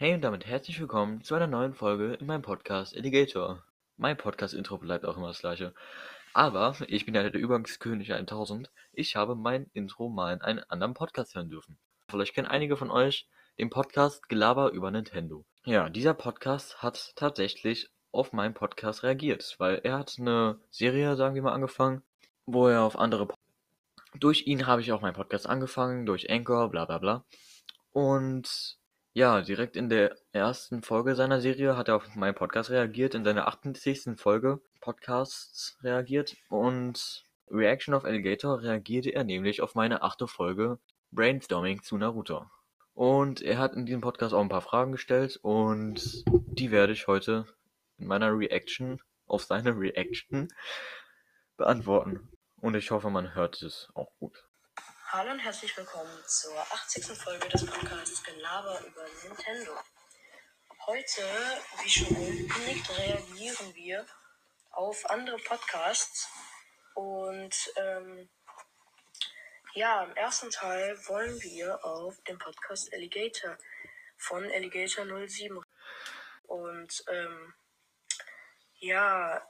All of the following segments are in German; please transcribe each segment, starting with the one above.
Hey und damit herzlich willkommen zu einer neuen Folge in meinem Podcast Alligator. Mein Podcast-Intro bleibt auch immer das gleiche. Aber ich bin ja der Übergangskönig 1000. Ich habe mein Intro mal in einem anderen Podcast hören dürfen. Vielleicht kennen einige von euch den Podcast Gelaber über Nintendo. Ja, dieser Podcast hat tatsächlich auf meinen Podcast reagiert, weil er hat eine Serie, sagen wir mal, angefangen, wo er auf andere. Durch ihn habe ich auch meinen Podcast angefangen, durch Anchor, bla bla bla. Und ja, direkt in der ersten Folge seiner Serie hat er auf meinen Podcast reagiert, in seiner 80. Folge Podcasts reagiert und Reaction of Alligator reagierte er nämlich auf meine achte Folge Brainstorming zu Naruto. Und er hat in diesem Podcast auch ein paar Fragen gestellt und die werde ich heute in meiner Reaction auf seine Reaction beantworten. Und ich hoffe, man hört es auch gut. Hallo und herzlich willkommen zur 80. Folge des Podcasts Gelaber über Nintendo. Heute, wie schon angekündigt, reagieren wir auf andere Podcasts. Und ähm, ja, im ersten Teil wollen wir auf den Podcast Alligator von Alligator 07. Und ähm, ja,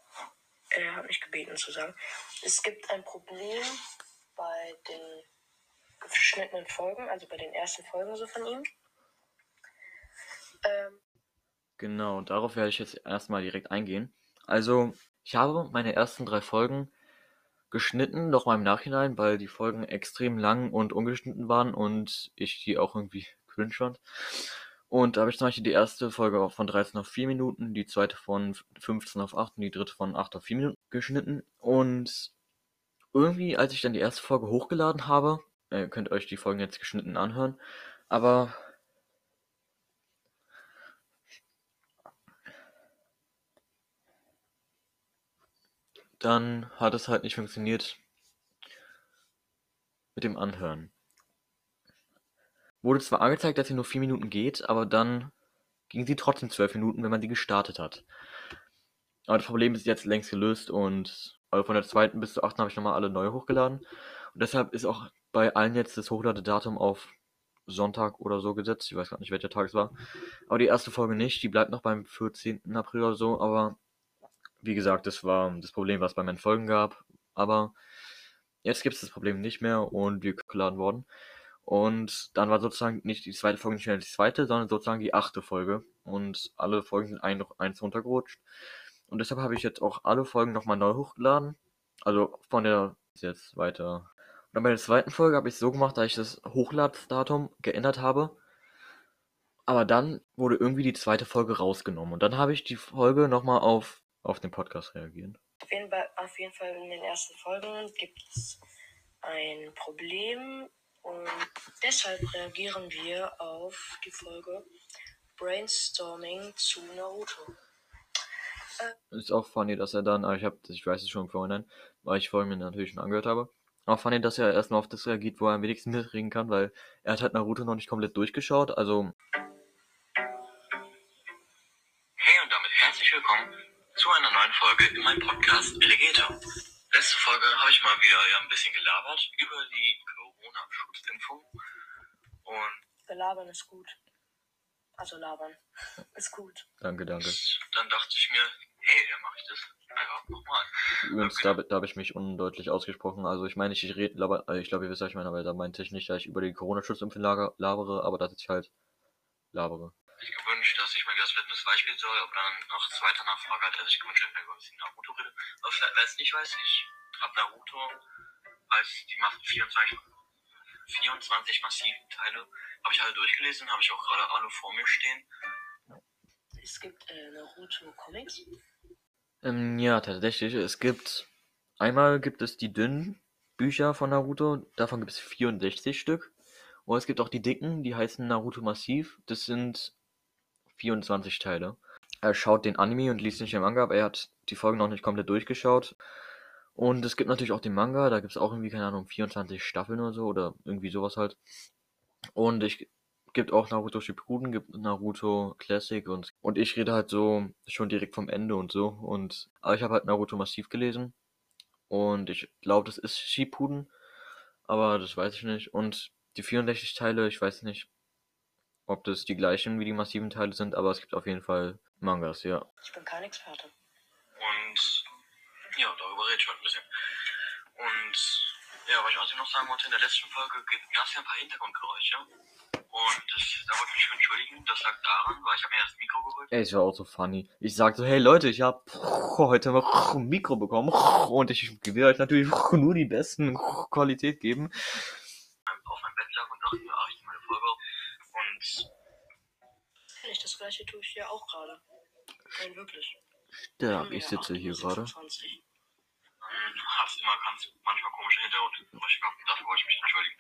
er hat mich gebeten zu sagen, es gibt ein Problem bei den geschnittenen Folgen, also bei den ersten Folgen so von ihm. Ähm, genau, darauf werde ich jetzt erstmal direkt eingehen. Also, ich habe meine ersten drei Folgen geschnitten, noch mal im Nachhinein, weil die Folgen extrem lang und ungeschnitten waren und ich die auch irgendwie cringe fand. Und da habe ich zum Beispiel die erste Folge von 13 auf 4 Minuten, die zweite von 15 auf 8 und die dritte von 8 auf 4 Minuten geschnitten. Und irgendwie, als ich dann die erste Folge hochgeladen habe, äh, könnt euch die Folgen jetzt geschnitten anhören. Aber dann hat es halt nicht funktioniert mit dem Anhören. Wurde zwar angezeigt, dass sie nur 4 Minuten geht, aber dann ging sie trotzdem 12 Minuten, wenn man sie gestartet hat. Aber das Problem ist jetzt längst gelöst und von der zweiten bis zur achten habe ich nochmal alle neu hochgeladen. Und deshalb ist auch bei allen jetzt das Hochladedatum auf Sonntag oder so gesetzt. Ich weiß gar nicht, welcher Tag es war. Aber die erste Folge nicht. Die bleibt noch beim 14. April oder so. Aber wie gesagt, das war das Problem, was bei meinen Folgen gab. Aber jetzt gibt es das Problem nicht mehr und wir geladen worden. Und dann war sozusagen nicht die zweite Folge nicht mehr die zweite, sondern sozusagen die achte Folge. Und alle Folgen sind ein, eins runtergerutscht. Und deshalb habe ich jetzt auch alle Folgen nochmal neu hochgeladen. Also von der jetzt weiter dann bei der zweiten Folge habe ich es so gemacht, dass ich das Hochladsdatum geändert habe. Aber dann wurde irgendwie die zweite Folge rausgenommen. Und dann habe ich die Folge nochmal auf, auf den Podcast reagieren. Auf jeden, Fall, auf jeden Fall in den ersten Folgen gibt es ein Problem. Und deshalb reagieren wir auf die Folge Brainstorming zu Naruto. Äh, ist auch funny, dass er dann, aber ich, hab, ich weiß es schon vorhin, weil ich vorhin mir natürlich schon angehört habe. Aber fand ich, dass er erstmal auf das reagiert, wo er am wenigsten mitreden kann, weil er hat halt Naruto noch nicht komplett durchgeschaut, also. Hey und damit herzlich willkommen zu einer neuen Folge in meinem Podcast Alligator. Letzte Folge habe ich mal wieder ja ein bisschen gelabert über die Corona-Schutzimpfung. Und. Belabern ist gut. Also labern ist gut. Danke, danke. Dann dachte ich mir, hey, dann mache ich das einfach nochmal. Übrigens, da, da habe ich mich undeutlich ausgesprochen. Also ich meine, ich rede, aber äh, ich glaube, ihr wisst, was ich meine, aber da meinte ich nicht, dass ich über die Corona-Schutzimpfung labere, aber dass ich halt labere. Ich gewünscht, dass ich mal wieder das Fitness Beispiel soll, aber dann nach zweiter Nachfrage hat er sich gewünscht, dass ich über das Naruto rede. Aber wer es nicht weiß, ich habe Naruto als die 24, 24 massiven Teile, habe ich alle durchgelesen, habe ich auch gerade alle vor mir stehen. Es gibt äh, Naruto Comics. Ähm, ja, tatsächlich. Es gibt einmal gibt es die dünnen Bücher von Naruto, davon gibt es 64 Stück. Und es gibt auch die dicken, die heißen Naruto Massiv. Das sind 24 Teile. Er schaut den Anime und liest nicht den Manga, aber er hat die Folgen noch nicht komplett durchgeschaut. Und es gibt natürlich auch den Manga, da gibt es auch irgendwie, keine Ahnung, 24 Staffeln oder so, oder irgendwie sowas halt. Und ich gibt auch Naruto Shippuden, gibt Naruto Classic und, und ich rede halt so schon direkt vom Ende und so. Und, aber ich habe halt Naruto massiv gelesen. Und ich glaube, das ist Shippuden. Aber das weiß ich nicht. Und die 64 Teile, ich weiß nicht. ob das die gleichen wie die massiven Teile sind, aber es gibt auf jeden Fall Mangas, ja. Ich bin kein Experte. Und ja, darüber rede ich heute ein bisschen. Und ja, was ich außerdem noch sagen wollte, in der letzten Folge gab es ja ein paar Hintergrundgeräusche. Und das, da wollte ich mich entschuldigen. Das lag daran, weil ich habe mir das Mikro geholt. Ey, es war auch so funny. Ich sag so, hey Leute, ich hab heute mal ein Mikro bekommen und ich will euch natürlich nur die besten Qualität geben. auf meinem Bett lag und dachte mir, ach, ich nehme eine Folge. Und ich, das gleiche tue ich hier auch gerade. Nein, wirklich. Wir ich sitze hier 8:26. gerade. ähm, hast immer ganz manchmal komische Hintergrundgeräusche gehabt. und Dafür wollte ich mich entschuldigen.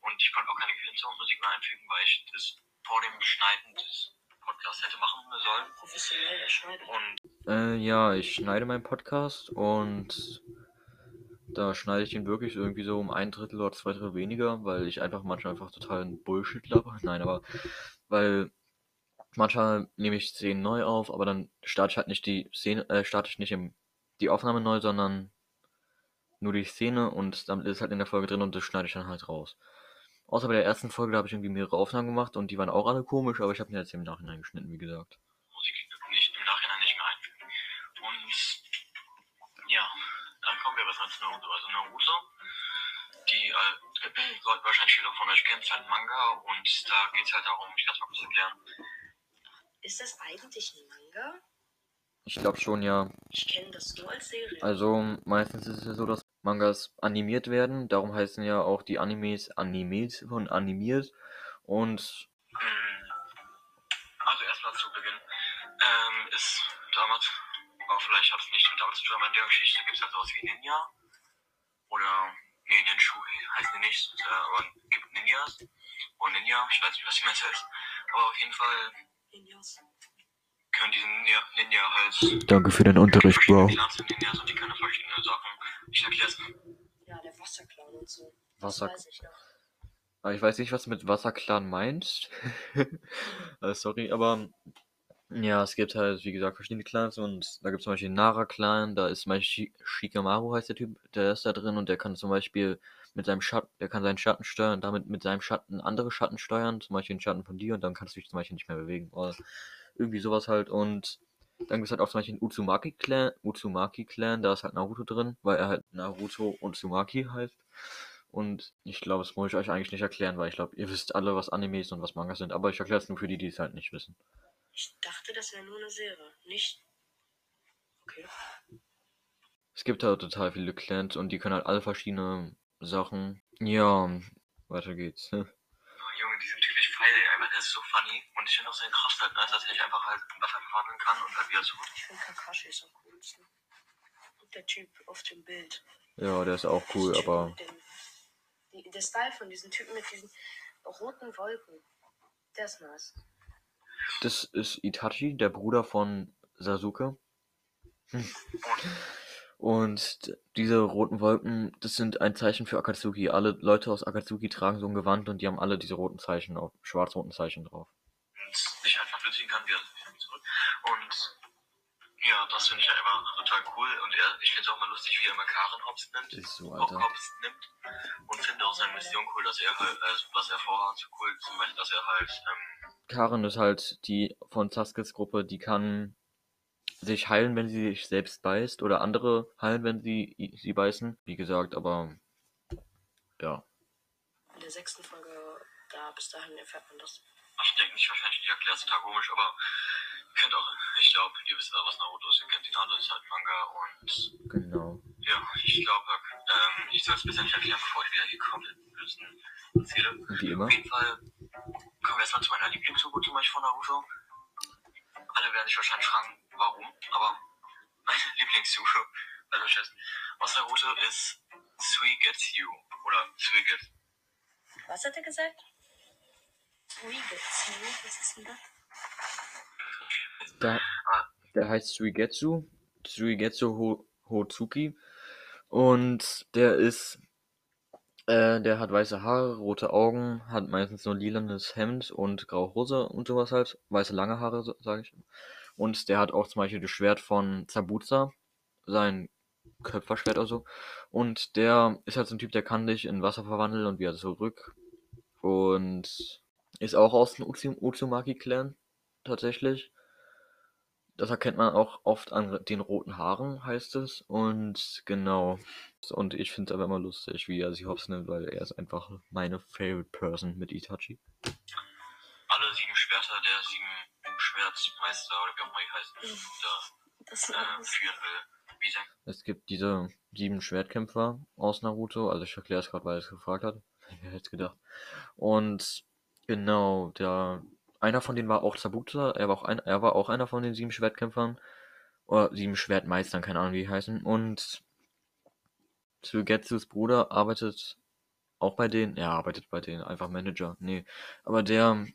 Und ich konnte auch keine Hintergrundmusik mehr einfügen, weil ich das vor dem Schneiden des Podcasts hätte machen sollen. Professionell der Schneider. Und Äh, ja, ich schneide meinen Podcast und da schneide ich ihn wirklich irgendwie so um ein Drittel oder zwei Drittel weniger, weil ich einfach manchmal einfach totalen Bullshit laber. Nein, aber weil manchmal nehme ich Szenen neu auf, aber dann starte ich halt nicht die Szene, äh, starte ich nicht im, die Aufnahme neu, sondern nur die Szene und dann ist es halt in der Folge drin und das schneide ich dann halt raus. Außer bei der ersten Folge, da habe ich irgendwie mehrere Aufnahmen gemacht und die waren auch alle komisch, aber ich habe mir jetzt im Nachhinein geschnitten, wie gesagt. Musik nicht, im Nachhinein nicht mehr einfügen. Und ja, dann kommen wir was ans Naruto. Also Naruto, die äh, sollten wahrscheinlich viele von euch kennen, ist halt ein Manga und da geht es halt darum, ich kann es mal kurz erklären. Ist das eigentlich ein Manga? Ich glaube schon, ja. Ich kenne das nur als Serie. Also meistens ist es ja so, dass Mangas animiert werden. Darum heißen ja auch die Animes Animes von animiert. Und Also erstmal zu Beginn. Ähm, ist damals, auch vielleicht hat es nicht mit damals zu tun, aber in der Geschichte gibt es halt sowas wie Ninja. Oder, nee, Ninjui heißen die nicht, äh, aber es gibt Ninjas. Und Ninja, ich weiß nicht, was die Messe ist. Aber auf jeden Fall Ninjas. können diese Ninja, Ninja halt danke für deinen Unterricht, Bro. Clans Ich erkläre es. Ja, der Wasserclown und so. Wasser. Das weiß ich noch. Aber ich weiß nicht, was du mit Wasserclan meinst. äh, sorry, aber ja, es gibt halt, wie gesagt, verschiedene Clans und da gibt es zum Beispiel den Nara-Clan, da ist zum Beispiel Shikamaru heißt der Typ, der ist da drin und der kann zum Beispiel mit seinem Schatten, der kann seinen Schatten steuern, damit mit seinem Schatten andere Schatten steuern, zum Beispiel den Schatten von dir und dann kannst du dich zum Beispiel nicht mehr bewegen. Oder irgendwie sowas halt und dann gibt es halt auch zum Beispiel den Uzumaki-Clan, Uzumaki-Clan, da ist halt Naruto drin, weil er halt Naruto und Uzumaki heißt. Und ich glaube, das muss ich euch eigentlich nicht erklären, weil ich glaube, ihr wisst alle, was Animes und was Mangas sind. Aber ich erkläre es nur für die, die es halt nicht wissen. Ich dachte, das wäre nur eine Serie. Nicht. Okay. Es gibt halt total viele Clans und die können halt alle verschiedene Sachen. Ja, weiter geht's. Oh, Junge, die sind typisch feil, ey, aber der ist so funny. Und ich finde auch seine Kraft halt nice, dass er sich einfach halt in Wasser verwandeln kann und halt wieder zurück. Ich finde Kakashi ist am coolsten. Und der Typ auf dem Bild. Ja, der ist auch cool, Der aber dem- die, der Style von diesem Typen mit diesen roten Wolken. Der ist nice. das ist Itachi, der Bruder von Sasuke. Hm. Und diese roten Wolken, das sind ein Zeichen für Akatsuki. Alle Leute aus Akatsuki tragen so ein Gewand und die haben alle diese roten Zeichen auf, schwarz-roten Zeichen drauf. und sich halt verflüssigen kann, wieder zurück. Und ja, das finde ich halt einfach total cool. Und er, ich finde es auch mal lustig, wie er immer Karen Hobbs nimmt. Ist so, Alter. Hobbs nimmt. Und finde auch seine Mission cool, dass er halt, äh, was er vorhat, cool. Zum Beispiel, dass er halt, ähm, Karen ist halt die von Saskes Gruppe, die kann sich heilen, wenn sie sich selbst beißt oder andere heilen, wenn sie sie beißen. Wie gesagt, aber ja. In der sechsten Folge, da bis dahin erfährt man das. ich denke nicht, wahrscheinlich nicht erklärt, total komisch, aber ihr könnt auch, ich glaube, ihr wisst alle, was Naruto ist, ihr kennt ihn alle, ist halt Manga und Genau. ja, ich glaube, ähm, ich soll es besser nicht erklären, bevor ich wieder hier komplett Blödsinn erzähle. Wie immer. Auf jeden Fall kommen wir erstmal zu meiner Lieblingsuhr zum Beispiel von Naruto. Alle werden sich wahrscheinlich fragen, warum, aber meine Lieblingsuhr, also Schiss, aus Naruto ist Suigetsu oder Suiget. Was hat er gesagt? Weegets. Was ist denn das? Der, der heißt Suigetsu. Suigetsu Ho, Hotsuki. Und der ist. Äh, der hat weiße Haare, rote Augen, hat meistens nur lilanes Hemd und graue Hose und sowas halt. Weiße lange Haare, so- sage ich. Und der hat auch zum Beispiel das Schwert von Zabuza, sein Köpferschwert oder so. Und der ist halt so ein Typ, der kann dich in Wasser verwandeln und wieder zurück. Und Ist auch aus dem Uzumaki-Clan, tatsächlich. Das erkennt man auch oft an den roten Haaren, heißt es. Und genau. Und ich finde es aber immer lustig, wie er sich hops nimmt, weil er ist einfach meine Favorite Person mit Itachi. Alle sieben Schwerter der sieben Schwertmeister oder wie auch immer die heißen, da Das äh, führen will. Wie sein Es gibt diese sieben Schwertkämpfer aus Naruto. Also ich erkläre es gerade, weil er es gefragt hat. Wer hätte es gedacht. Und genau, der einer von denen war auch Zabuza. Er war auch, ein, er war auch einer von den sieben Schwertkämpfern. Oder sieben Schwertmeistern, keine Ahnung, wie die heißen. Und Tsugetsus Bruder arbeitet auch bei denen. Er arbeitet bei denen, einfach Manager. Nee. Aber der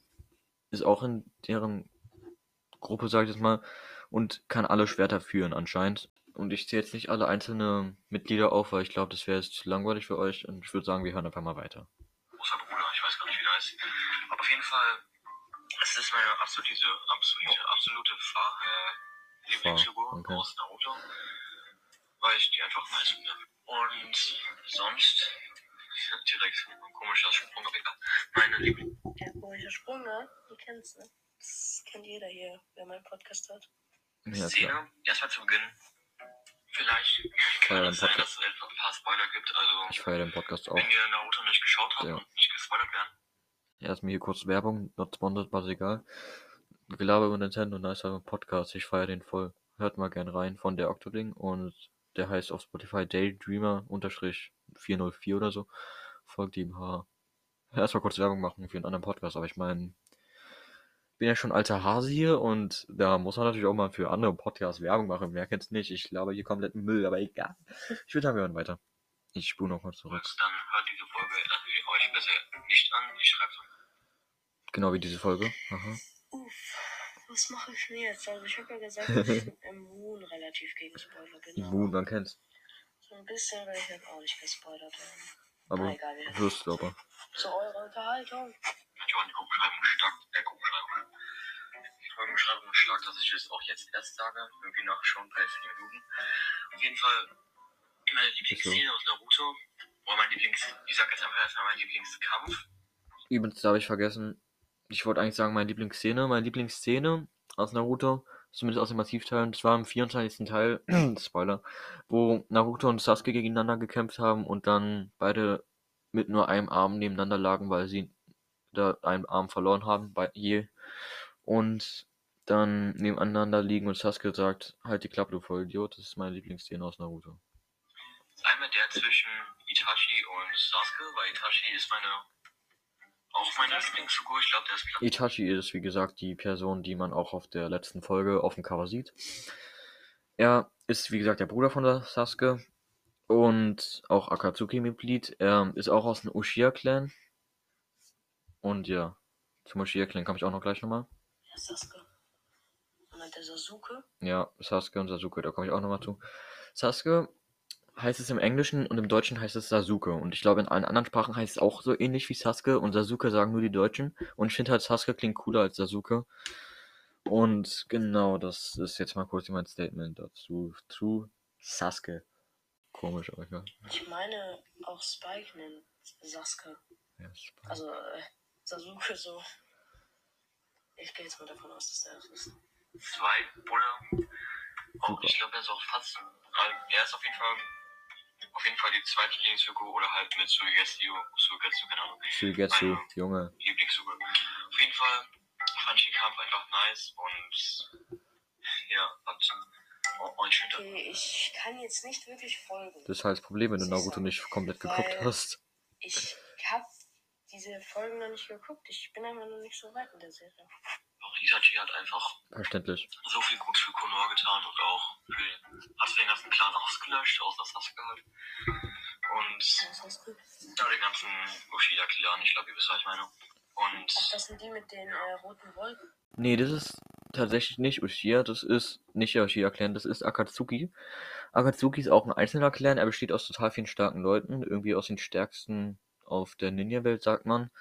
ist auch in deren Gruppe, sag ich jetzt mal. Und kann alle Schwerter führen anscheinend. Und ich zähle jetzt nicht alle einzelne Mitglieder auf, weil ich glaube, das wäre jetzt langweilig für euch. Und ich würde sagen, wir hören einfach mal weiter. Ist meine absolute, absolute, absolute Fahr äh, Lieblingsfigur okay. aus Naruto, weil ich die einfach nice finde. Und sonst, direkt ein komischer Sprung, aber egal. Meine Lieblings Der komische Sprung, ne? Du kennst, ne? Das kennt jeder hier, wer meinen Podcast hat. Ja. Szene, erstmal zu Beginn. Vielleicht kann es sein, Podcast. dass es ein paar Spoiler gibt. Also, Ich feiere den Podcast auch. wenn ihr Naruto nicht geschaut habt Ja. und nicht gespoilert werden, Erstmal hier kurz Werbung, not sponsored, ist egal. Gelaber über Nintendo, nicer Podcast, ich feiere den voll. Hört mal gern rein von der Octoling und der heißt auf Spotify Daydreamer unterstrich 404 oder so. Folgt ihm, ha. Erstmal kurz Werbung machen für einen anderen Podcast, aber ich meine, bin ja schon alter Hase hier und da muss man natürlich auch mal für andere Podcasts Werbung machen. Wer kennt's nicht? Ich glaube hier kompletten Müll, aber egal. Ich würde sagen, wir hören weiter. Ich spule noch mal zurück. dann hört diese Folge äh, euch besser nicht an. Ich schreibe Genau wie diese Folge. Aha. Uff, was mache ich denn jetzt? Also ich habe ja gesagt, dass ich immun relativ gegen Spoiler bin. Immun, man kennt's. So ein bisschen will ich jetzt auch nicht gespoilert werden. Aber Na, egal, wir- wirst du aber. Zu eurer Unterhaltung. Ich auch in die Gruppenbeschreibung stark, äh, Gruppenbeschreibung. Die Folgenbeschreibung stark, dass ich es auch jetzt erst sage. Irgendwie nach schon bei 4 Minuten. Auf jeden Fall meine Lieblingsszene aus Naruto. Oder mein Lieblings, ich sag jetzt einfach erstmal mein Lieblingskampf. Übrigens, da habe ich vergessen. Ich wollte eigentlich sagen, meine Lieblingsszene. Meine Lieblingsszene aus Naruto, zumindest aus den Massivteilen, das war im 24. Teil, Spoiler, wo Naruto und Sasuke gegeneinander gekämpft haben und dann beide mit nur einem Arm nebeneinander lagen, weil sie da einen Arm verloren haben, bei je. Und dann nebeneinander liegen und Sasuke sagt, halt die Klappe, du Vollidiot. Das ist meine Lieblingsszene aus Naruto. Einmal der zwischen Itachi und Sasuke, weil Itachi ist meine, auch meine Lieblingsfigur. Ich glaube, der ist Platz Itachi ist, wie gesagt, die Person, die man auch auf der letzten Folge auf dem Cover sieht. Er ist, wie gesagt, der Bruder von der Sasuke und auch Akatsuki-Mitglied. Er ist auch aus dem Uchiha-Clan. Und ja, zum Uchiha-Clan komme ich auch noch gleich nochmal. Ja, Sasuke. Und der Sasuke. Ja, Sasuke und Sasuke, da komme ich auch nochmal zu. Sasuke heißt es im Englischen und im Deutschen heißt es Sasuke. Und ich glaube, in allen anderen Sprachen heißt es auch so ähnlich wie Sasuke. Und Sasuke sagen nur die Deutschen. Und ich finde halt, Sasuke klingt cooler als Sasuke. Und genau, das ist jetzt mal kurz mein Statement dazu. Zu Sasuke. Komisch, aber ja. Ich meine, auch Spike nennt Sasuke. ja Spike. Also, äh, Sasuke so. Ich gehe jetzt mal davon aus, dass der das ist. zwei, Bruder. Super. ich glaube, er ist auch fast, also, er ist auf jeden Fall, auf jeden Fall die zweite Lieblingsfigur oder halt mit Suigetsu, Suigetsu, keine Ahnung, Suigetsu, Junge. Lieblingsfigur. Auf jeden Fall fand ich den Kampf einfach nice und, ja, hat Okay, ich kann jetzt nicht wirklich folgen. Das ist halt das Problem, wenn du Naruto nicht komplett geguckt hast. Ich habe diese Folgen noch nicht geguckt. Ich bin einfach noch nicht so weit in der Serie. Itachi hat einfach Verständlich. so viel gut für Konoha getan und auch für, hat den ganzen Clan ausgelöscht, außer Sasuke halt. Und ja, den ganzen Uchiha-Clan, ich glaube, ihr wisst, was ich meine. Und Ach, das sind die mit den äh, roten Wolken. Nee, das ist tatsächlich nicht Uchiha, das ist nicht der Uchiha-Clan, das ist Akatsuki. Akatsuki ist auch ein einzelner Clan, er besteht aus total vielen starken Leuten, irgendwie aus den stärksten auf der Ninja-Welt, sagt man.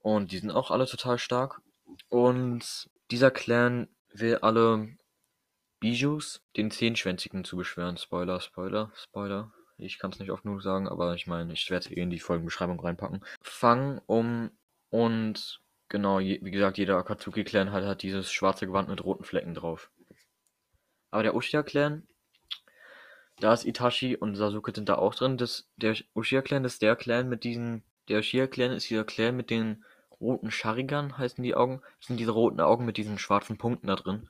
Und die sind auch alle total stark. Und dieser Clan will alle Bijus, den Zehnschwänzigen, zu beschweren. Spoiler, Spoiler, Spoiler. Ich kann es nicht oft genug sagen, aber ich meine, ich werde es eh in die Folgenbeschreibung reinpacken. Fangen um und Genau, je, wie gesagt, jeder Akatsuki-Clan hat, hat dieses schwarze Gewand mit roten Flecken drauf. Aber der Uchiha-Clan, da ist Itachi und Sasuke sind da auch drin. Das, der Uchiha-Clan ist der Clan mit diesen. Der Uchiha-Clan ist dieser Clan mit den roten Sharingan, heißen die Augen. Das sind diese roten Augen mit diesen schwarzen Punkten da drin.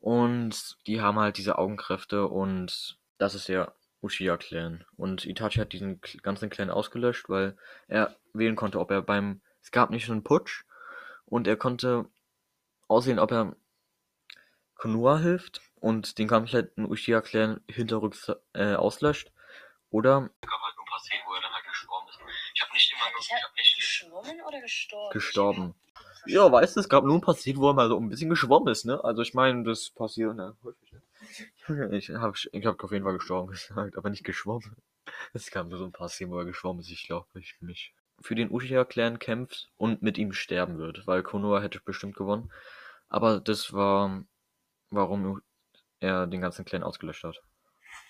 Und die haben halt diese Augenkräfte und das ist der Uchiha-Clan. Und Itachi hat diesen ganzen Clan ausgelöscht, weil er wählen konnte, ob er beim. Es gab nicht so einen Putsch und er konnte aussehen, ob er Konoha hilft und den kompletten Uchiha-Clan hinterrücks äh, auslöscht. Oder Es gab halt nur ein paar Szenen, wo er dann halt gestorben ist. Ich habe nicht Ist ich habe nicht geschwommen oder gestorben? gestorben. Ja, weißt du, es gab nur ein paar Szenen, wo er mal so ein bisschen geschwommen ist, ne? Also ich meine, das passiert ne, häufig. Ne? Ich habe ich hab auf jeden Fall gestorben gesagt, aber nicht geschwommen. Es gab nur so ein paar Szenen, wo er geschwommen ist, ich glaube, ich mich für den Uchiha-Clan kämpft und mit ihm sterben wird, weil Konoha hätte bestimmt gewonnen. Aber das war, warum er den ganzen Clan ausgelöscht hat.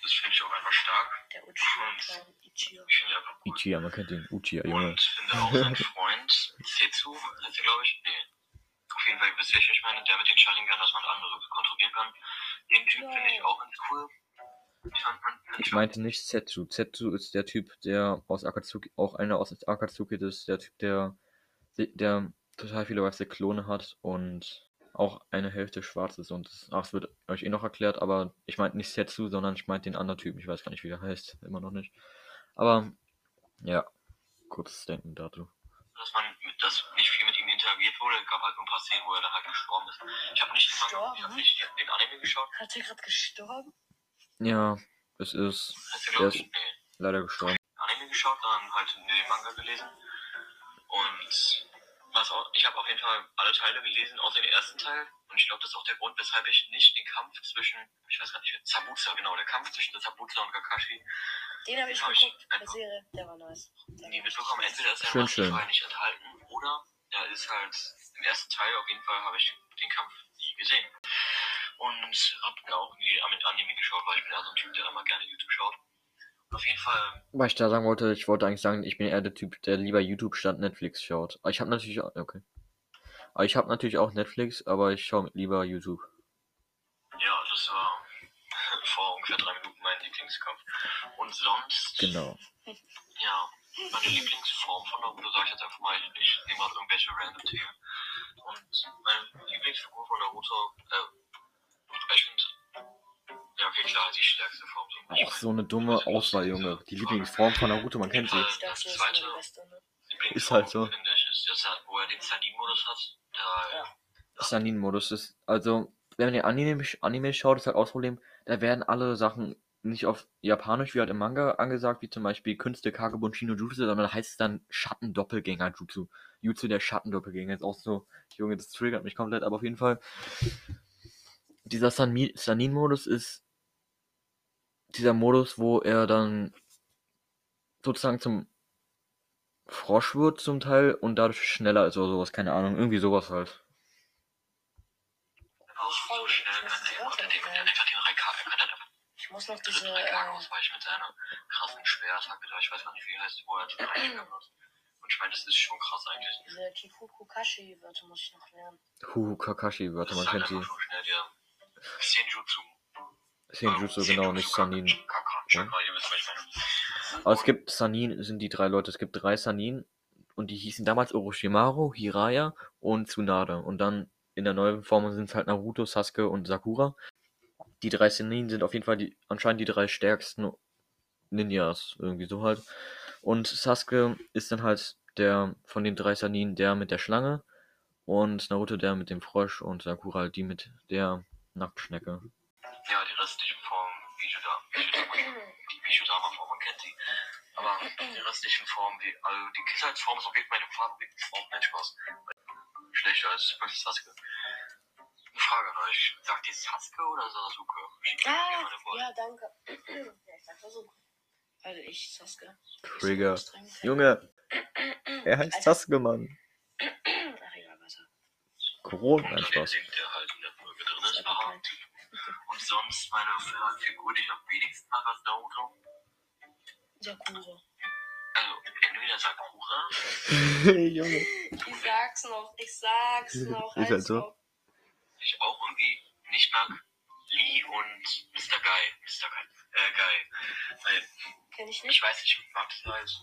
Das finde ich auch einfach stark. Der Uchiha-Clan Einfach cool. Uchiha, man kennt ihn. Uchiha, Junge. Und finde auch seinen Freund Setsu, heißt er glaube ich. Nee. Auf jeden Fall, ihr wisst, welchen ich meine, der mit den Sharingan, dass man andere kontrollieren kann. Den Typ Ja. finde ich auch ganz cool. Ich fand man. Ich meinte nicht Setsu. Setsu ist der Typ, der aus Akatsuki, auch einer aus Akatsuki ist, der Typ, der, der total viele weiße Klone hat und auch eine Hälfte schwarz ist. Und das, ach, es wird euch eh noch erklärt, aber ich meinte nicht Setsu, sondern ich meinte den anderen Typen. Ich weiß gar nicht, wie der heißt. Immer noch nicht. Aber, ja, kurzes Denken dazu. dass man mit, dass nicht viel mit ihm interagiert wurde. Es gab halt nur ein paar Szenen, wo er dann halt gestorben ist. Ich habe nicht den Manga, ich habe Gestorben? nicht den Anime geschaut. Hat er gerade gestorben? Ja, es ist er, glaube ich, ist- nee. leider gestorben. Anime geschaut, dann halt den Manga gelesen. Und was auch, ich habe auf jeden Fall alle Teile gelesen, außer den ersten Teil. Und ich glaube, das ist auch der Grund, weshalb ich nicht den Kampf zwischen, ich weiß gar nicht, Zabuza, genau, der Kampf zwischen Zabuza und Kakashi Den habe ich Hab ich geguckt, der einfach- Serie. Der war nice. Der war mitbekommen. Entweder ist er Schön, im ersten schön. Teil nicht enthalten oder er ist halt im ersten Teil auf jeden Fall habe ich den Kampf nie gesehen. Und hab mir auch nie mit Anime geschaut, weil ich bin ja so ein Typ, der immer gerne YouTube schaut. Auf jeden Fall, Was ich da sagen wollte, ich wollte eigentlich sagen, ich bin eher der Typ, der lieber YouTube statt Netflix schaut. Aber ich habe natürlich auch, okay. Aber ich habe natürlich auch Netflix, aber ich schaue lieber YouTube. ja, das war vor ungefähr drei Minuten mein Lieblingskampf. Und sonst, Genau. ja, meine Lieblingsform von Naruto, sag ich jetzt einfach mal, ich, nehme mal irgendwelche random Themen. Und meine Lieblingsfigur von Naruto, äh, ja, okay, klar, die stärkste Form. So. Auch so eine dumme Auswahl, Junge. Die Lieblingsform von Naruto, man kennt sie. Das das ist zweite ne? Ist halt so. Ist das, wo er den Sanin-Modus hat. Da, Ja. Sanin-Modus ist, also, wenn man den Anime, Anime schaut, ist halt auch das Problem, da werden alle Sachen nicht auf Japanisch wie halt im Manga angesagt, wie zum Beispiel Künste Kagebun no Jutsu, sondern heißt es dann Schattendoppelgänger Jutsu. Jutsu der Schattendoppelgänger ist auch so, Junge, das triggert mich komplett, aber auf jeden Fall, dieser Sanin-Modus ist dieser Modus, wo er dann sozusagen zum Frosch wird zum Teil und dadurch schneller ist oder sowas, keine Ahnung, irgendwie sowas halt. Ich muss noch diese. Äh, ausweichen mit seiner krassen Schwerattacke da. Ich weiß gar nicht, wie die heißt, wo er Reika benutzt. Und ich meine, das ist schon krass eigentlich. diese Kifuku Kashi-Wörter muss ich noch lernen. Hu Kakashi, warte, Das man kennt sie. einfach schon schnell der Senjutsu. Senjutsu, genau, nicht Sanin. Meine. Aber es gibt Sanin, sind die drei Leute, es gibt drei Sanin und die hießen damals Orochimaru, Hiraya und Tsunade. Und dann in der neuen Form sind es halt Naruto, Sasuke und Sakura. Die drei Sanin sind auf jeden Fall die, anscheinend die drei stärksten Ninjas, irgendwie so halt. Und Sasuke ist dann halt der von den drei Sanin der mit der Schlange und Naruto der mit dem Frosch und Sakura halt die mit der Nacktschnecke. Ja, die restlichen Formen, Bijudama, Bijudama, die Bijudama-Form, man kennt sie. Aber die restlichen Formen, die, also die Kindheitsform ist auf jeden Fall meine Favoritenform, nein, Spaß. Schlechter als Sasuke. Eine Frage an euch, sagt ihr Sasuke oder Sasuke? Ah, ja, danke. ja, ich sag Versuch. Also ich, Sasuke. Trigger. So. Junge, er heißt Alter. Sasuke, Mann. Ach, egal, weiter. Corona, Spaß. Link, der halt in der Folge drin Das ist, bekannt. Und sonst meine Figur, die ich am wenigsten mag als Naruto. Sakura. Also, entweder Sakura. Junge. Ich sag's noch, ich sag's noch. Ist halt so. also. Ich auch irgendwie nicht mag. Lee und Mr. Guy. Mr. Guy. Äh, Guy. Weil, Kenn ich ich nicht. weiß nicht, mag das halt.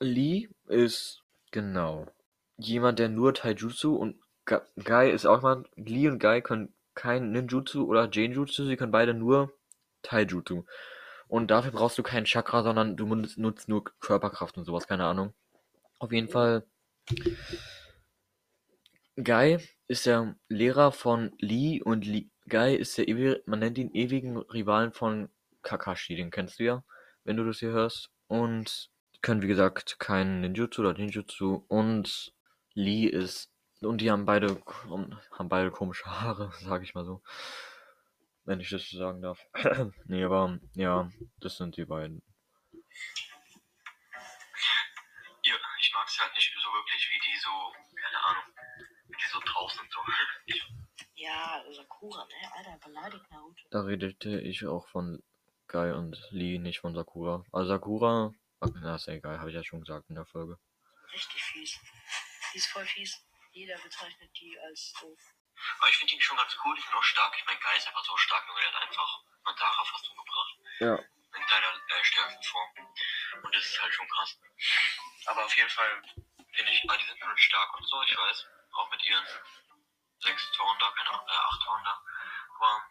Lee ist genau jemand, der nur Taijutsu und Ga- Guy ist auch jemand. Lee und Guy können kein Ninjutsu oder Genjutsu, sie können beide nur Taijutsu. Und dafür brauchst du kein Chakra, sondern du nutzt nur Körperkraft und sowas, keine Ahnung. Auf jeden Fall. Guy ist der Lehrer von Lee und Lee, Guy ist der ewige, man nennt ihn ewigen Rivalen von Kakashi, den kennst du ja, wenn du das hier hörst. Und können, wie gesagt, kein Ninjutsu oder Ninjutsu. Und Lee ist. Und die haben beide, haben beide komische Haare, sag ich mal so. Wenn ich das so sagen darf. nee, aber ja, das sind die beiden. Ja, ich mag es halt nicht so wirklich, wie die so, keine Ahnung, wie die so drauf sind. So. Ich, Ja, Sakura, ne? Alter, beleidigt Naruto. Da redete ich auch von Guy und Lee, nicht von Sakura. Also Sakura, na, ist ja egal, habe ich ja schon gesagt in der Folge. Richtig fies. Die ist voll fies. Jeder bezeichnet die als doof. aber ich finde ihn schon ganz cool, ich bin auch stark. Ich mein Guy ist einfach so stark, nur der hat einfach Madara fast umgebracht. Ja. in seiner äh, stärksten Form. Und das ist halt schon krass. Aber auf jeden Fall finde ich, ah, die sind schon stark und so, ich weiß. Auch mit ihren sechs Toren da, keine Ahnung, äh, acht Toren da. Aber,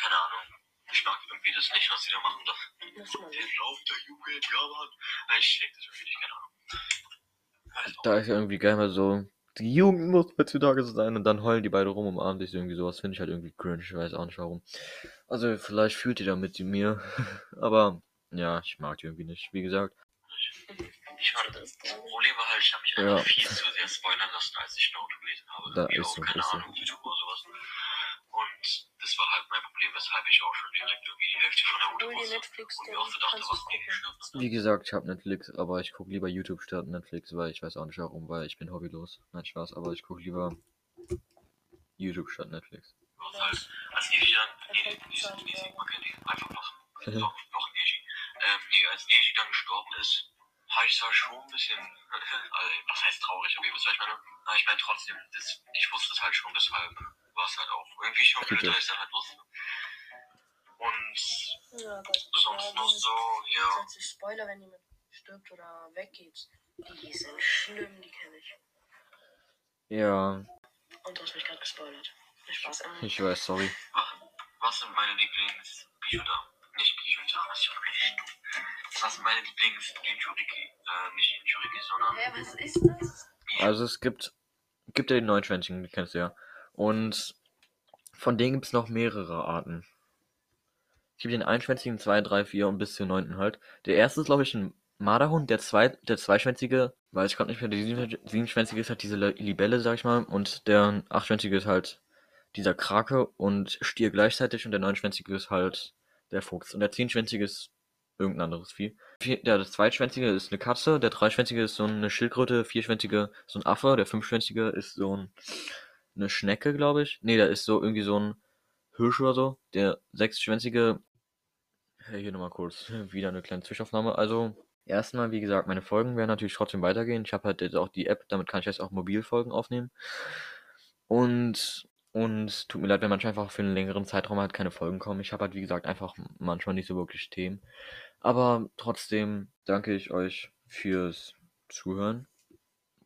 keine Ahnung. Ich mag irgendwie das nicht, was sie da machen. Das, den. Lauf der Jugend, ja, Mann. Äh, Ich check das irgendwie nicht, keine Ahnung. Da ist ja irgendwie geil mal so, die Jugend muss heutzutage so sein und dann heulen die beide rum, umarmen sich irgendwie sowas. Finde ich halt irgendwie cringe, ich weiß auch nicht warum. Also vielleicht fühlt ihr da mit mir, aber ja, ich mag die irgendwie nicht. Wie gesagt, Ich fand, Das. Problem war halt, ich habe mich Ja. einfach viel zu sehr spoilern lassen, als ich Naruto gelesen habe. Da ist so, keine ist so. Ahnung, YouTube oder sowas. Und das war halt mein Problem, weshalb ich auch schon direkt irgendwie die Hälfte von Hol dir wusste. Netflix, Und mir auch so dachte, was mir stimmt. wie gesagt, ich habe Netflix, aber ich gucke lieber YouTube statt Netflix, weil ich weiß auch nicht warum, weil ich bin hobbylos. Nein, Spaß, aber ich gucke lieber YouTube statt Netflix. Was halt, als Neji dann, nee, nee, ja. man kennt ihn, einfach noch, noch, noch Neji. Ähm, nee, als Neji dann gestorben ist, war ich zwar schon ein bisschen, also, was heißt traurig, wisst, was ich meine. Aber ich meine trotzdem, das, ich wusste es halt schon, deshalb war es halt auch irgendwie schon ich es dann halt wusste. Und Ja, sonst ja, noch so, ja. 20 Spoiler, wenn jemand stirbt oder weggeht. Die sind schlimm, die kenne ich. Ja, Und du hast mich gerade gespoilert. Spaß. Ähm, ich weiß, sorry. Was, sind meine Lieblings-Bijou da? Nicht Bijou da, was ich wirklich Was sind meine Lieblings-Jinjuriki? Äh, nicht Jinjuriki, sondern Hä, was ist das? Also es gibt, gibt ja den neunschwänzigen, die kennst du ja. Und von denen gibt es noch mehrere Arten. Es gibt den einschwänzigen, zwei, drei, vier und bis zum neunten halt. Der erste ist, glaube ich, ein Marderhund, der, zwei, der zweischwänzige, weiß ich gerade nicht mehr, der sieben- siebenschwänzige ist halt diese Le- Libelle, sag ich mal, und der achtschwänzige ist halt dieser Krake und Stier gleichzeitig und der neunschwänzige ist halt der Fuchs. Und der zehnschwänzige ist irgendein anderes Vieh. Vier- Der zweitschwänzige ist eine Katze, der dreischwänzige ist so eine Schildkröte, vierschwänzige so ein Affe, der fünfschwänzige ist so ein, eine Schnecke, glaube ich. Nee, der ist so irgendwie so ein Hirsch oder so. Der sechsschwänzige, hey, hier nochmal kurz, wieder eine kleine Zwischenaufnahme. Also, erstmal, wie gesagt, meine Folgen werden natürlich trotzdem weitergehen. Ich habe halt jetzt auch die App, damit kann ich jetzt auch Mobilfolgen aufnehmen. Und, und tut mir leid, wenn manchmal einfach für einen längeren Zeitraum halt keine Folgen kommen. Ich habe halt, wie gesagt, einfach manchmal nicht so wirklich Themen. Aber trotzdem danke ich euch fürs Zuhören.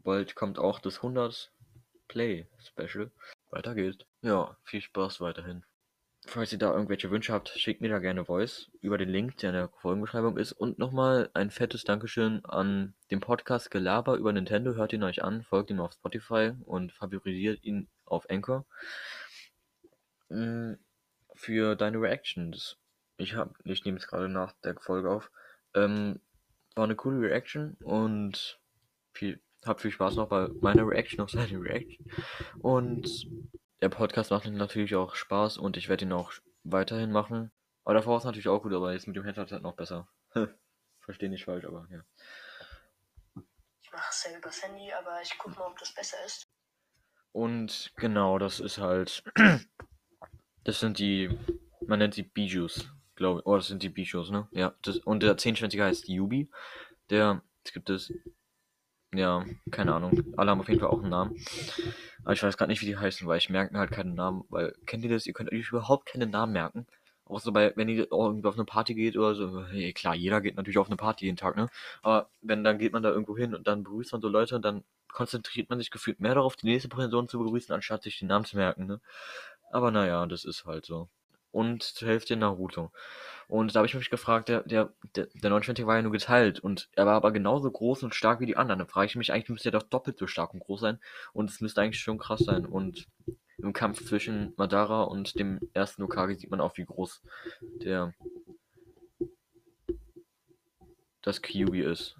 Bald kommt auch das 100 Play Special. Weiter geht's. Ja, viel Spaß weiterhin. Falls ihr da irgendwelche Wünsche habt, schickt mir da gerne Voice über den Link, der in der Folgenbeschreibung ist. Und nochmal ein fettes Dankeschön an den Podcast Gelaber über Nintendo. Hört ihn euch an, folgt ihm auf Spotify und favorisiert ihn auf Anchor. Mm, Für deine Reactions. Ich hab, ich nehme es gerade nach der Folge auf. Ähm, war eine coole Reaction und viel, hab viel Spaß noch bei meiner Reaction auf seine Reaction. Und der Podcast macht natürlich auch Spaß und ich werde ihn auch weiterhin machen. Aber davor war es natürlich auch gut, aber jetzt mit dem Headset halt noch besser. Verstehe nicht falsch, aber ja. Ich mache es ja übers Handy, aber ich guck mal, ob das besser ist. Und genau, das ist halt. Das sind die. Man nennt sie Bijus, glaube ich. Oh, das sind die Bijus, ne? Ja. Das, und der Zehnschwänzige heißt Yubi. Der, es gibt es, ja, keine Ahnung. Alle haben auf jeden Fall auch einen Namen. Aber ich weiß gerade nicht, wie die heißen, weil ich merke halt keinen Namen. Weil, kennt ihr das? Ihr könnt euch überhaupt keine Namen merken. Außer bei, wenn ihr irgendwie auf eine Party geht oder so. Hey, klar, jeder geht natürlich auf eine Party jeden Tag, ne? Aber wenn, dann geht man da irgendwo hin und dann begrüßt man so Leute und dann konzentriert man sich gefühlt mehr darauf, die nächste Person zu begrüßen, anstatt sich den Namen zu merken, ne? Aber naja, das ist halt so. Und zur Hälfte Naruto. Und da habe ich mich gefragt, der, der, der, der 29 war ja nur geteilt und er war aber genauso groß und stark wie die anderen. Da frage ich mich, eigentlich müsste er doch doppelt so stark und groß sein. Und es müsste eigentlich schon krass sein. Und im Kampf zwischen Madara und dem ersten Okage sieht man auch, wie groß der das Kyubi ist.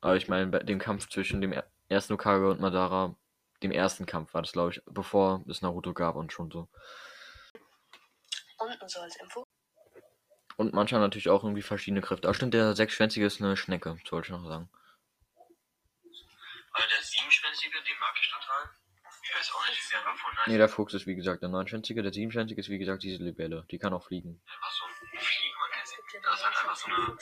Aber ich meine, bei dem Kampf zwischen dem er- ersten Okage und Madara, dem ersten Kampf war das, glaube ich, bevor es Naruto gab und schon so. Unten so als Info. Und manche haben natürlich auch irgendwie verschiedene Kräfte. Aber stimmt, der sechsschwänzige ist eine Schnecke, sollte ich noch sagen. Also der siebenschwänzige, den mag ich total. Ich weiß auch nicht, wie der war von Nee, der Fuchs ist wie gesagt der neunschwänzige, der siebenschwänzige ist wie gesagt diese Libelle. Die kann auch fliegen. einfach so man Das ist halt einfach so eine.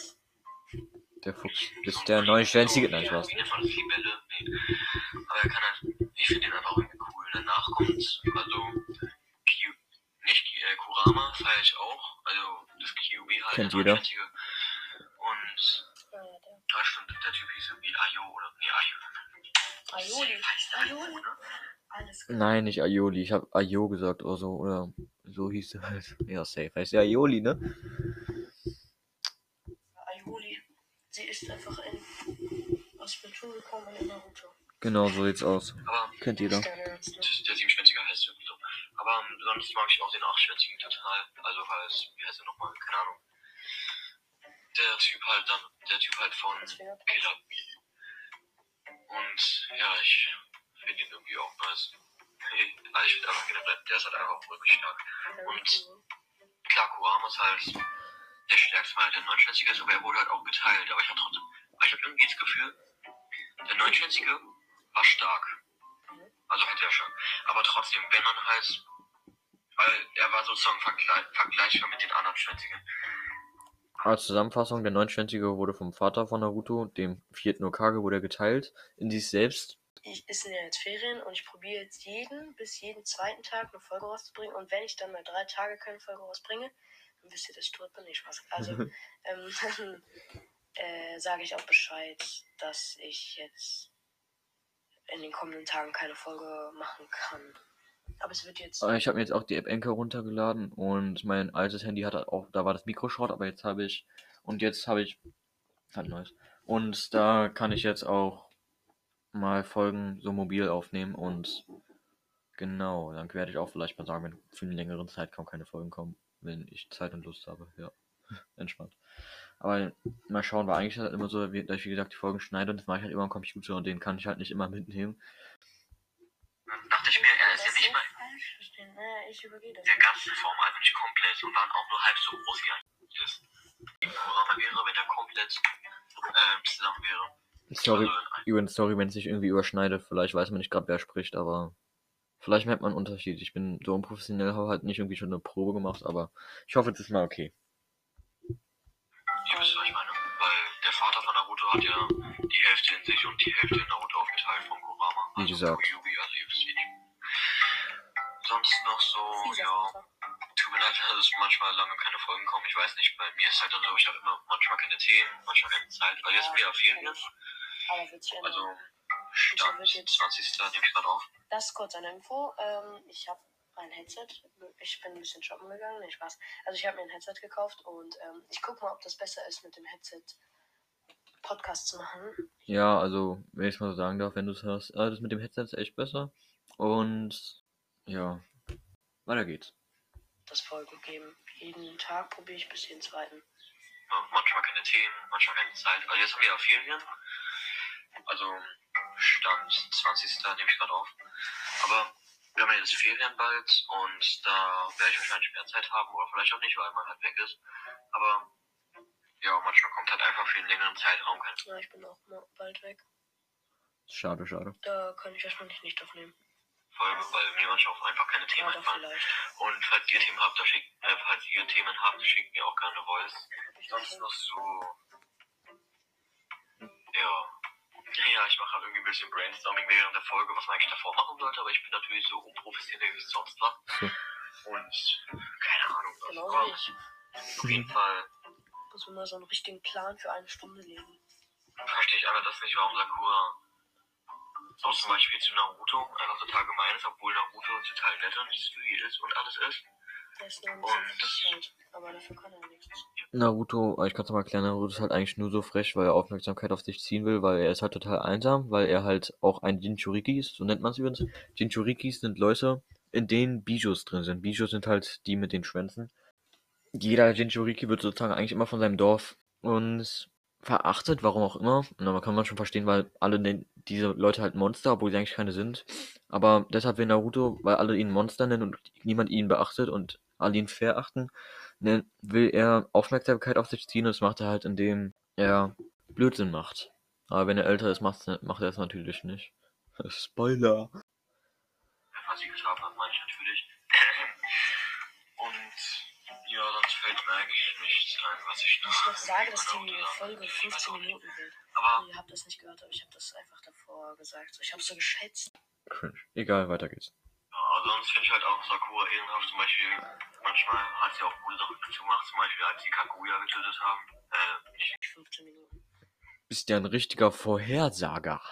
Der Fuchs ist der neunschwänzige. Nein, Spaß. Wie nennt man das? Libelle? Nee. Aber er kann halt. Ich finde den einfach irgendwie cool. Danach kommt. Also. Kyu, nicht äh, Kurama feiere ich auch. Also das Kyubi halt. Kennt der jeder. Und. Ah, stimmt, der Typ hieß irgendwie Ayo oder. Nee, Ayo. Aioli. Heißt Aioli. ne? Alles klar. Nein, nicht Aioli. Ich habe Ayo gesagt oder so. Oder so hieß er halt. Ja, safe. Heißt ja Aioli, ne? Aioli. Sie ist einfach in aus Splatoon gekommen in Naruto. Genau, so sieht's aus. Aber Kennt jeder. Aber trotzdem, wenn man halt, weil er war sozusagen vergle vergleichbar mit den anderen Schwänzigen. Als Zusammenfassung, der neunschwänzige wurde vom Vater von Naruto, dem vierten Okage, wurde er geteilt in sich selbst. ich ist ja jetzt Ferien und ich probiere jetzt jeden bis jeden zweiten Tag eine Folge rauszubringen. Und wenn ich dann mal drei Tage keine Folge rausbringe, dann wisst ihr, dass ich tot bin. Nee, Spaß. Also, ähm, äh, sage ich auch Bescheid, dass ich jetzt in den kommenden Tagen keine Folge machen kann. Aber es wird jetzt. Äh, Ich habe mir jetzt auch die App Anchor runtergeladen und mein altes Handy hatte auch, da war das Mikro short, aber jetzt habe ich, und jetzt habe ich, halt neues. Und da kann ich jetzt auch mal Folgen so mobil aufnehmen und genau, dann werde ich auch vielleicht mal sagen, wenn für einen längeren Zeitraum keine Folgen kommen, wenn ich Zeit und Lust habe, ja. Entspannt. Aber mal schauen, weil eigentlich ist halt immer so, wie, dass ich wie gesagt die Folgen schneide und das mache ich halt immer am Computer und den kann ich halt nicht immer mitnehmen. Dann dachte ich mir, er ist ja nicht mal der nicht. ganzen Form, also nicht komplett und waren auch nur halb so groß wie eigentlich ist. Die Kurama wäre, wenn er komplett ähm, zusammen wäre. Sorry, Also, übrigens, sorry, wenn es sich irgendwie überschneidet. Vielleicht weiß man nicht gerade, wer spricht, aber vielleicht merkt man einen Unterschied. Ich bin so unprofessionell, habe halt nicht irgendwie schon eine Probe gemacht, aber ich hoffe, es ist mal okay. Hat ja die Hälfte in sich und die Hälfte in Naruto aufgeteilt von Kurama. Wie Also gesagt. Kyuubi, also ihr wisst, wie die. Sonst noch so, ja. Tut mir leid, dass es manchmal lange keine Folgen kommen. Ich weiß nicht, bei mir ist halt dann so, ich habe immer manchmal keine Themen, manchmal keine Zeit. Also jetzt sind wir ja Ferien. Aber wird sich ändern. Also Stand wird jetzt- 20. nehme ich gerade auf. Das ist kurz eine Info. Ähm, ich habe ein Headset. Ich bin ein bisschen shoppen gegangen. Nee, Spaß. Also ich habe mir ein Headset gekauft und ähm, ich gucke mal, ob das besser ist, mit dem Headset Podcast zu machen. Ja, also, wenn ich es mal so sagen darf, wenn du es hörst, äh, das mit dem Headset ist echt besser. Und ja, weiter geht's. Das Folge geben. Jeden Tag probiere ich bis jeden zweiten. Ma- Manchmal keine Themen, manchmal keine Zeit. Also jetzt haben wir ja Ferien. Also Stand 20. nehme ich gerade auf. Aber wir haben ja jetzt Ferien bald und da werde ich wahrscheinlich mehr Zeit haben oder vielleicht auch nicht, weil man halt weg ist. Aber ja, manchmal kommt halt einfach für einen längeren Zeitraum kein Ja, ich bin auch mal bald weg. Schade, schade. Da kann ich wahrscheinlich nicht aufnehmen. Folge, weil mir manchmal auch einfach keine Themen Oder einfallen. Und falls ihr Themen habt, da schickt, äh, falls ihr Themen habt, schickt mir auch gerne Voice. Sonst noch so. Ja. Ja, ich mache halt irgendwie ein bisschen Brainstorming während der Folge, was man eigentlich davor machen sollte, aber ich bin natürlich so unprofessionell wie sonst was. So. Und keine Ahnung, was Genau wie ich. auf jeden Fall Muss man mal so einen richtigen Plan für eine Stunde legen. verstehe ich einfach das nicht, warum Sakura so zum Beispiel zu Naruto einfach total gemein ist, obwohl Naruto total nett und sweet ist und alles ist. Der ist nur ein bisschen frech halt. Aber dafür kann er nichts. Naruto, ich kann es mal erklären, Naruto ist halt eigentlich nur so frech, weil er Aufmerksamkeit auf sich ziehen will, weil er ist halt total einsam, weil er halt auch ein Jinchuriki ist, so nennt man es übrigens. Jinchurikis sind Leute, in denen Bijus drin sind. Bijus sind halt die mit den Schwänzen. Jeder Jinchuriki wird sozusagen eigentlich immer von seinem Dorf und verachtet, warum auch immer. Und da kann man schon verstehen, weil alle nennen diese Leute halt Monster, obwohl sie eigentlich keine sind. Aber deshalb will Naruto, weil alle ihn Monster nennen und niemand ihn beachtet und alle ihn verachten, ne, will er Aufmerksamkeit auf sich ziehen und das macht er halt, indem er Blödsinn macht. Aber wenn er älter ist, macht's, macht er es natürlich nicht. Spoiler. was ja, sonst fällt mir eigentlich nichts ein, was ich Ich muss noch noch. sagen, dass die Naruto sagen Folge will. Ich weiß 15 auch nicht. Minuten wird. Aber Ihr habt das nicht gehört, aber ich habe das einfach davor gesagt. Ich habe so geschätzt. Cringe. Egal, weiter geht's. ja, also sonst finde ich halt auch Sakura ehrenhaft. Zum Beispiel, manchmal hat sie auch gute Sachen dazu gemacht. Zum Beispiel, als sie Kaguya getötet haben. Äh, nicht, 15 Minuten. Bist ja ein richtiger Vorhersager.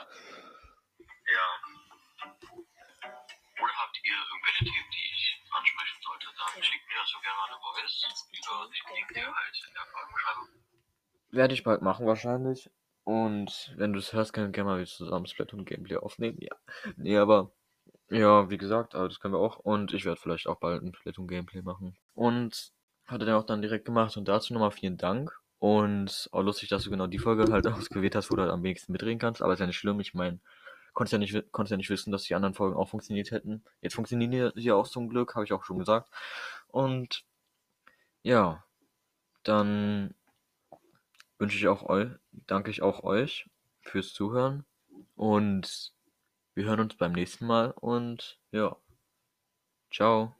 Werde ich bald machen wahrscheinlich. Und wenn du es hörst, können wir gerne mal zusammen Splatoon Gameplay aufnehmen. Ja. Nee, aber ja, wie gesagt, aber das können wir auch. Und ich werde vielleicht auch bald ein Splatoon Gameplay machen. Und hat er dann auch dann direkt gemacht. Und dazu nochmal vielen Dank. Und auch lustig, dass du genau die Folge halt ausgewählt hast, wo du halt am wenigsten mitreden kannst. Aber ist ja nicht schlimm. Ich meine, konntest ja nicht, konntest ja nicht wissen, dass die anderen Folgen auch funktioniert hätten. Jetzt funktionieren die ja auch zum Glück, habe ich auch schon gesagt. Und ja, dann wünsche ich auch euch, danke ich auch euch fürs Zuhören und wir hören uns beim nächsten Mal und ja, ciao.